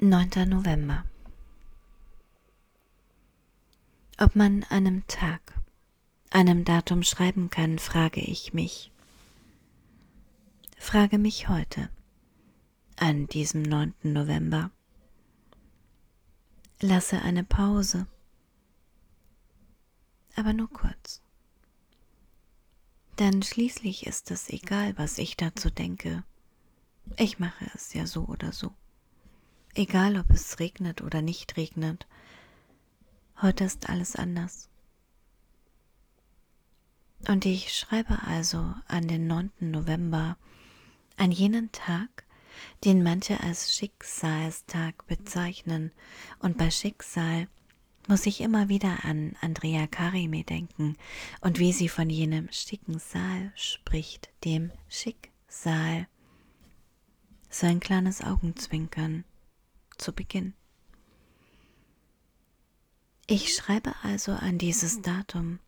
9. November. Ob man einem Tag, einem Datum schreiben kann, frage ich mich. Frage mich heute, an diesem 9. November. Lasse eine Pause, aber nur kurz. Denn schließlich ist es egal, was ich dazu denke. Ich mache es ja so oder so. Egal, ob es regnet oder nicht regnet. Heute ist alles anders. Und ich schreibe also an den 9. November, an jenen Tag, den manche als Schicksalstag bezeichnen, und bei Schicksal muss ich immer wieder an Andrea Karime denken und wie sie von jenem schicken Saal spricht, dem Schicksal. So ein kleines Augenzwinkern zu Beginn. Ich schreibe also an dieses Datum,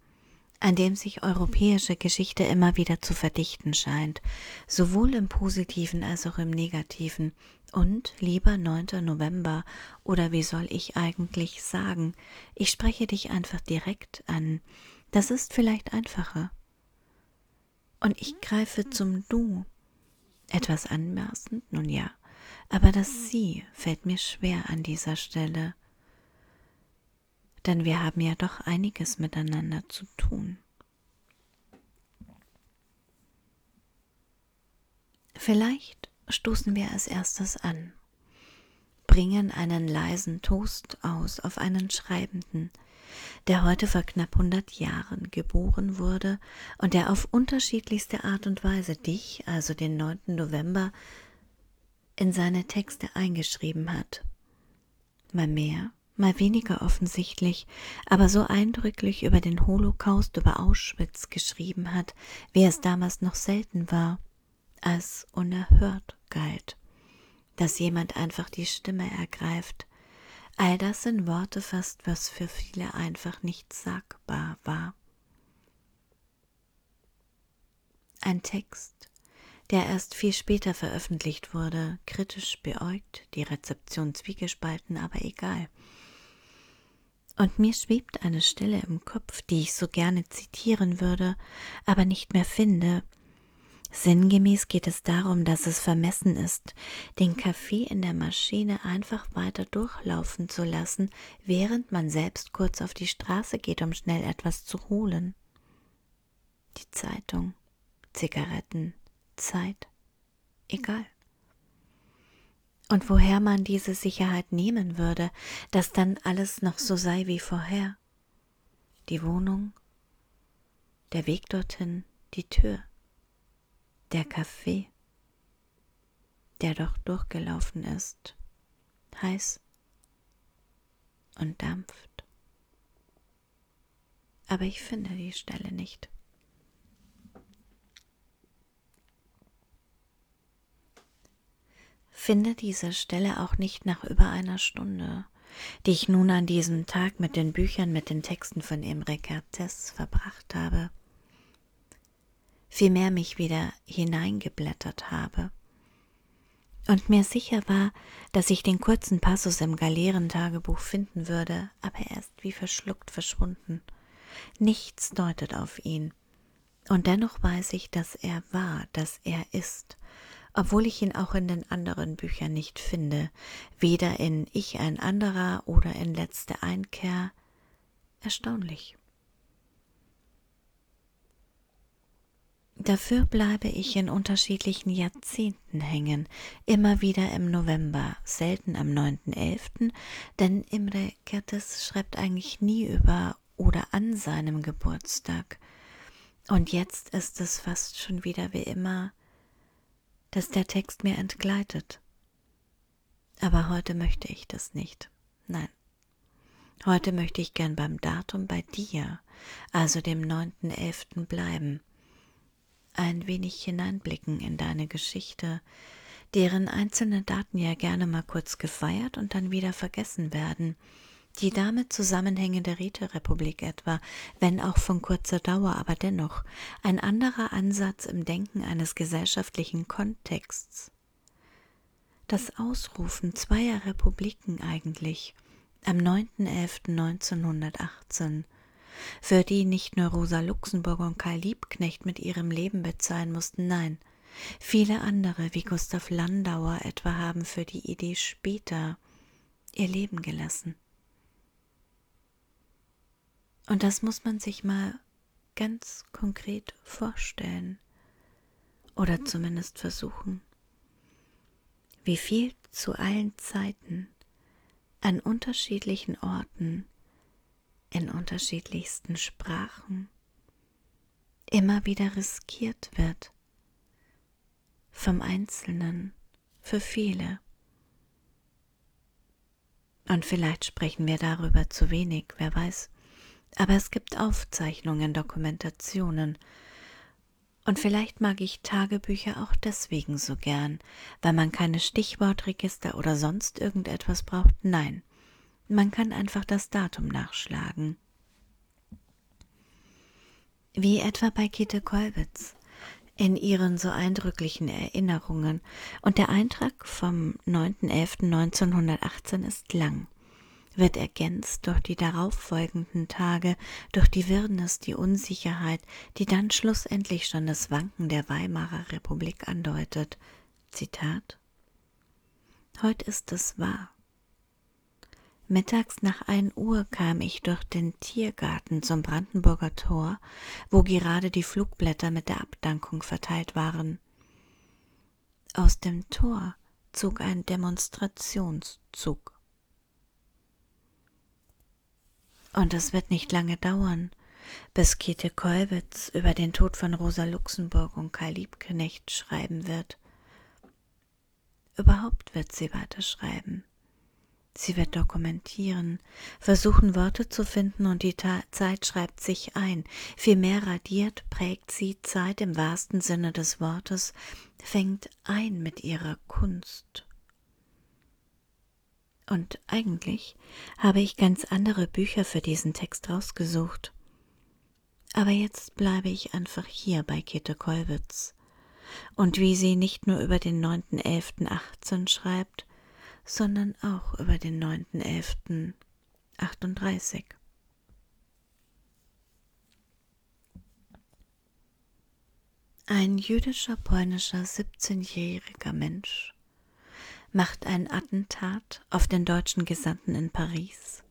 an dem sich europäische Geschichte immer wieder zu verdichten scheint, sowohl im positiven als auch im negativen. Und, lieber 9. November, oder wie soll ich eigentlich sagen, ich spreche dich einfach direkt an, das ist vielleicht einfacher. Und ich greife zum Du. Etwas anmaßend, nun ja, aber das Sie fällt mir schwer an dieser Stelle denn wir haben ja doch einiges miteinander zu tun. Vielleicht stoßen wir als erstes an, bringen einen leisen Toast aus auf einen Schreibenden, der heute vor knapp 100 Jahren geboren wurde und der auf unterschiedlichste Art und Weise dich, also den 9. November, in seine Texte eingeschrieben hat. Mal mehr, mal weniger offensichtlich, aber so eindrücklich über den Holocaust, über Auschwitz geschrieben hat, wie es damals noch selten war, als unerhört galt, dass jemand einfach die Stimme ergreift. All das in Worte fasst, was für viele einfach nicht sagbar war. Ein Text, der erst viel später veröffentlicht wurde, kritisch beäugt, die Rezeption zwiegespalten, aber egal. Und mir schwebt eine Stelle im Kopf, die ich so gerne zitieren würde, aber nicht mehr finde. Sinngemäß geht es darum, dass es vermessen ist, den Kaffee in der Maschine einfach weiter durchlaufen zu lassen, während man selbst kurz auf die Straße geht, um schnell etwas zu holen. Die Zeitung, Zigaretten, Zeit, egal und woher man diese Sicherheit nehmen würde, dass dann alles noch so sei wie vorher. Die Wohnung, der Weg dorthin, die Tür, der Kaffee, der doch durchgelaufen ist, heiß und dampft. Aber ich finde die Stelle nicht. Finde diese Stelle auch nicht nach über einer Stunde, die ich nun an diesem Tag mit den Büchern mit den Texten von Imre Kertész verbracht habe, vielmehr mich wieder hineingeblättert habe und mir sicher war, dass ich den kurzen Passus im Galeerentagebuch finden würde, aber er ist wie verschluckt verschwunden. Nichts deutet auf ihn. Und dennoch weiß ich, dass er war, dass er ist, obwohl ich ihn auch in den anderen Büchern nicht finde, weder in Ich ein anderer oder in Letzte Einkehr. Erstaunlich. Dafür bleibe ich in unterschiedlichen Jahrzehnten hängen, immer wieder im November, selten am 9.11., denn Imre Kertész schreibt eigentlich nie über oder an seinem Geburtstag. Und jetzt ist es fast schon wieder wie immer dass der Text mir entgleitet. Aber heute möchte ich das nicht. Nein. Heute möchte ich gern beim Datum bei dir, also dem 9.11. bleiben. Ein wenig hineinblicken in deine Geschichte, deren einzelne Daten ja gerne mal kurz gefeiert und dann wieder vergessen werden, die damit zusammenhängende Räterepublik etwa, wenn auch von kurzer Dauer, aber dennoch ein anderer Ansatz im Denken eines gesellschaftlichen Kontexts. das Ausrufen zweier Republiken eigentlich am 9.11.1918, für die nicht nur Rosa Luxemburg und Karl Liebknecht mit ihrem Leben bezahlen mussten, nein, viele andere wie Gustav Landauer etwa haben für die Idee später ihr Leben gelassen. Und das muss man sich mal ganz konkret vorstellen oder zumindest versuchen, wie viel zu allen Zeiten an unterschiedlichen Orten, in unterschiedlichsten Sprachen immer wieder riskiert wird, vom Einzelnen für viele. Und vielleicht sprechen wir darüber zu wenig, wer weiß. Aber es gibt Aufzeichnungen, Dokumentationen. Und vielleicht mag ich Tagebücher auch deswegen so gern, weil man keine Stichwortregister oder sonst irgendetwas braucht. Nein, man kann einfach das Datum nachschlagen. Wie etwa bei Käthe Kollwitz in ihren so eindrücklichen Erinnerungen. Und der Eintrag vom 9.11.1918 ist lang wird ergänzt durch die darauffolgenden Tage, durch die Wirrnis, die Unsicherheit, die dann schlussendlich schon das Wanken der Weimarer Republik andeutet. Zitat Heut ist es wahr. Mittags nach ein Uhr kam ich durch den Tiergarten zum Brandenburger Tor, wo gerade die Flugblätter mit der Abdankung verteilt waren. Aus dem Tor zog ein Demonstrationszug. Und es wird nicht lange dauern, bis Käthe Kollwitz über den Tod von Rosa Luxemburg und Karl Liebknecht schreiben wird. Überhaupt wird sie weiterschreiben. Sie wird dokumentieren, versuchen Worte zu finden und die Ta Zeit schreibt sich ein. Vielmehr radiert, prägt sie Zeit im wahrsten Sinne des Wortes, fängt ein mit ihrer Kunst. Und eigentlich habe ich ganz andere Bücher für diesen Text rausgesucht. Aber jetzt bleibe ich einfach hier bei Käthe Kollwitz. Und wie sie nicht nur über den 9.11.18 schreibt, sondern auch über den 9.11.38. Ein jüdischer polnischer 17-jähriger Mensch macht ein Attentat auf den deutschen Gesandten in Paris,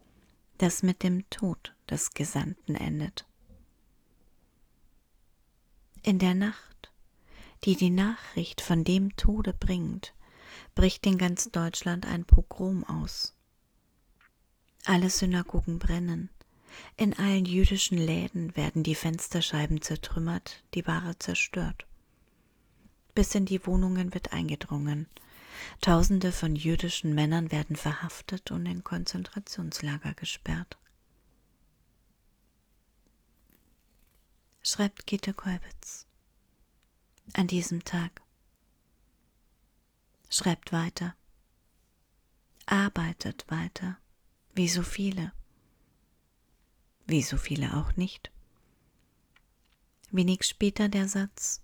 das mit dem Tod des Gesandten endet. In der Nacht, die die Nachricht von dem Tode bringt, bricht in ganz Deutschland ein Pogrom aus. Alle Synagogen brennen, in allen jüdischen Läden werden die Fensterscheiben zertrümmert, die Ware zerstört. Bis in die Wohnungen wird eingedrungen, Tausende von jüdischen Männern werden verhaftet und in Konzentrationslager gesperrt. Schreibt Gitte Kolbitz. An diesem Tag. Schreibt weiter. Arbeitet weiter, wie so viele. Wie so viele auch nicht. Wenig später der Satz,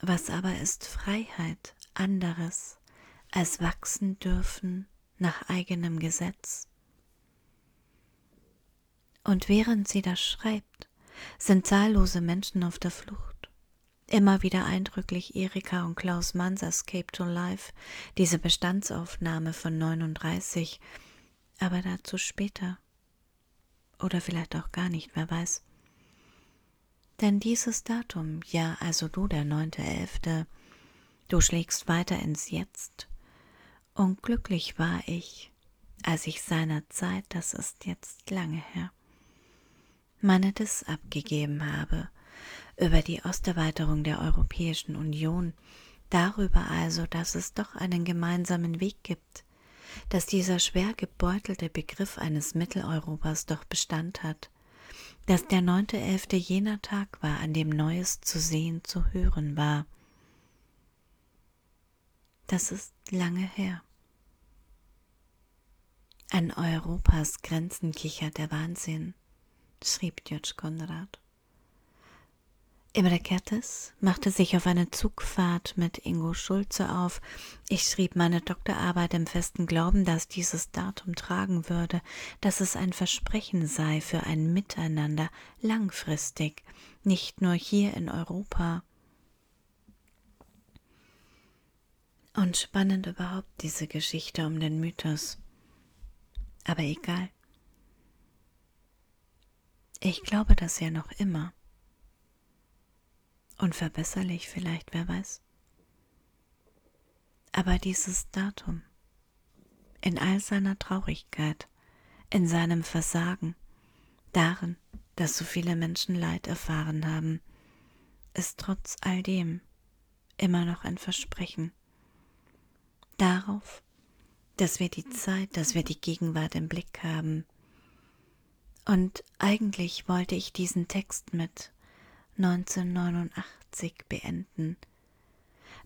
was aber ist Freiheit anderes als wachsen dürfen nach eigenem Gesetz? Und während sie das schreibt, sind zahllose Menschen auf der Flucht. Immer wieder eindrücklich Erika und Klaus Manns Escape to Life, diese Bestandsaufnahme von 39, aber dazu später. Oder vielleicht auch gar nicht, wer weiß. Denn dieses Datum, ja, also du, der neunte Elfte, du schlägst weiter ins Jetzt. Und glücklich war ich, als ich seinerzeit, das ist jetzt lange her, meine Diss abgegeben habe über die Osterweiterung der Europäischen Union, darüber also, dass es doch einen gemeinsamen Weg gibt, dass dieser schwer gebeutelte Begriff eines Mitteleuropas doch Bestand hat, dass der neunte elfte jener Tag war, an dem Neues zu sehen, zu hören war. Das ist lange her. An Europas Grenzen kichert der Wahnsinn, schrieb Djotsch Konrad. Imre Kertes machte sich auf eine Zugfahrt mit Ingo Schulze auf. Ich schrieb meine Doktorarbeit im festen Glauben, dass dieses Datum tragen würde, dass es ein Versprechen sei für ein Miteinander langfristig, nicht nur hier in Europa. Und spannend überhaupt diese Geschichte um den Mythos. Aber egal. Ich glaube das ja noch immer. Unverbesserlich vielleicht, wer weiß. Aber dieses Datum, in all seiner Traurigkeit, in seinem Versagen, darin, dass so viele Menschen Leid erfahren haben, ist trotz all dem immer noch ein Versprechen. Darauf, dass wir die Zeit, dass wir die Gegenwart im Blick haben. Und eigentlich wollte ich diesen Text mit 1989 beenden.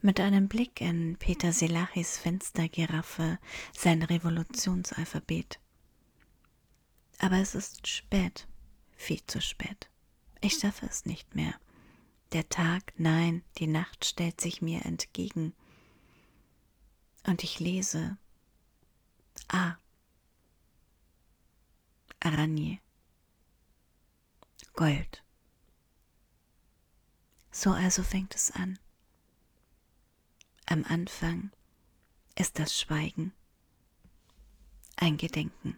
Mit einem Blick in Peter Selachis Fenstergiraffe, sein Revolutionsalphabet. Aber es ist spät, viel zu spät. Ich schaffe es nicht mehr. Der Tag, nein, die Nacht stellt sich mir entgegen. Und ich lese A. Aranje. Gold. So also fängt es an. Am Anfang ist das Schweigen ein Gedenken.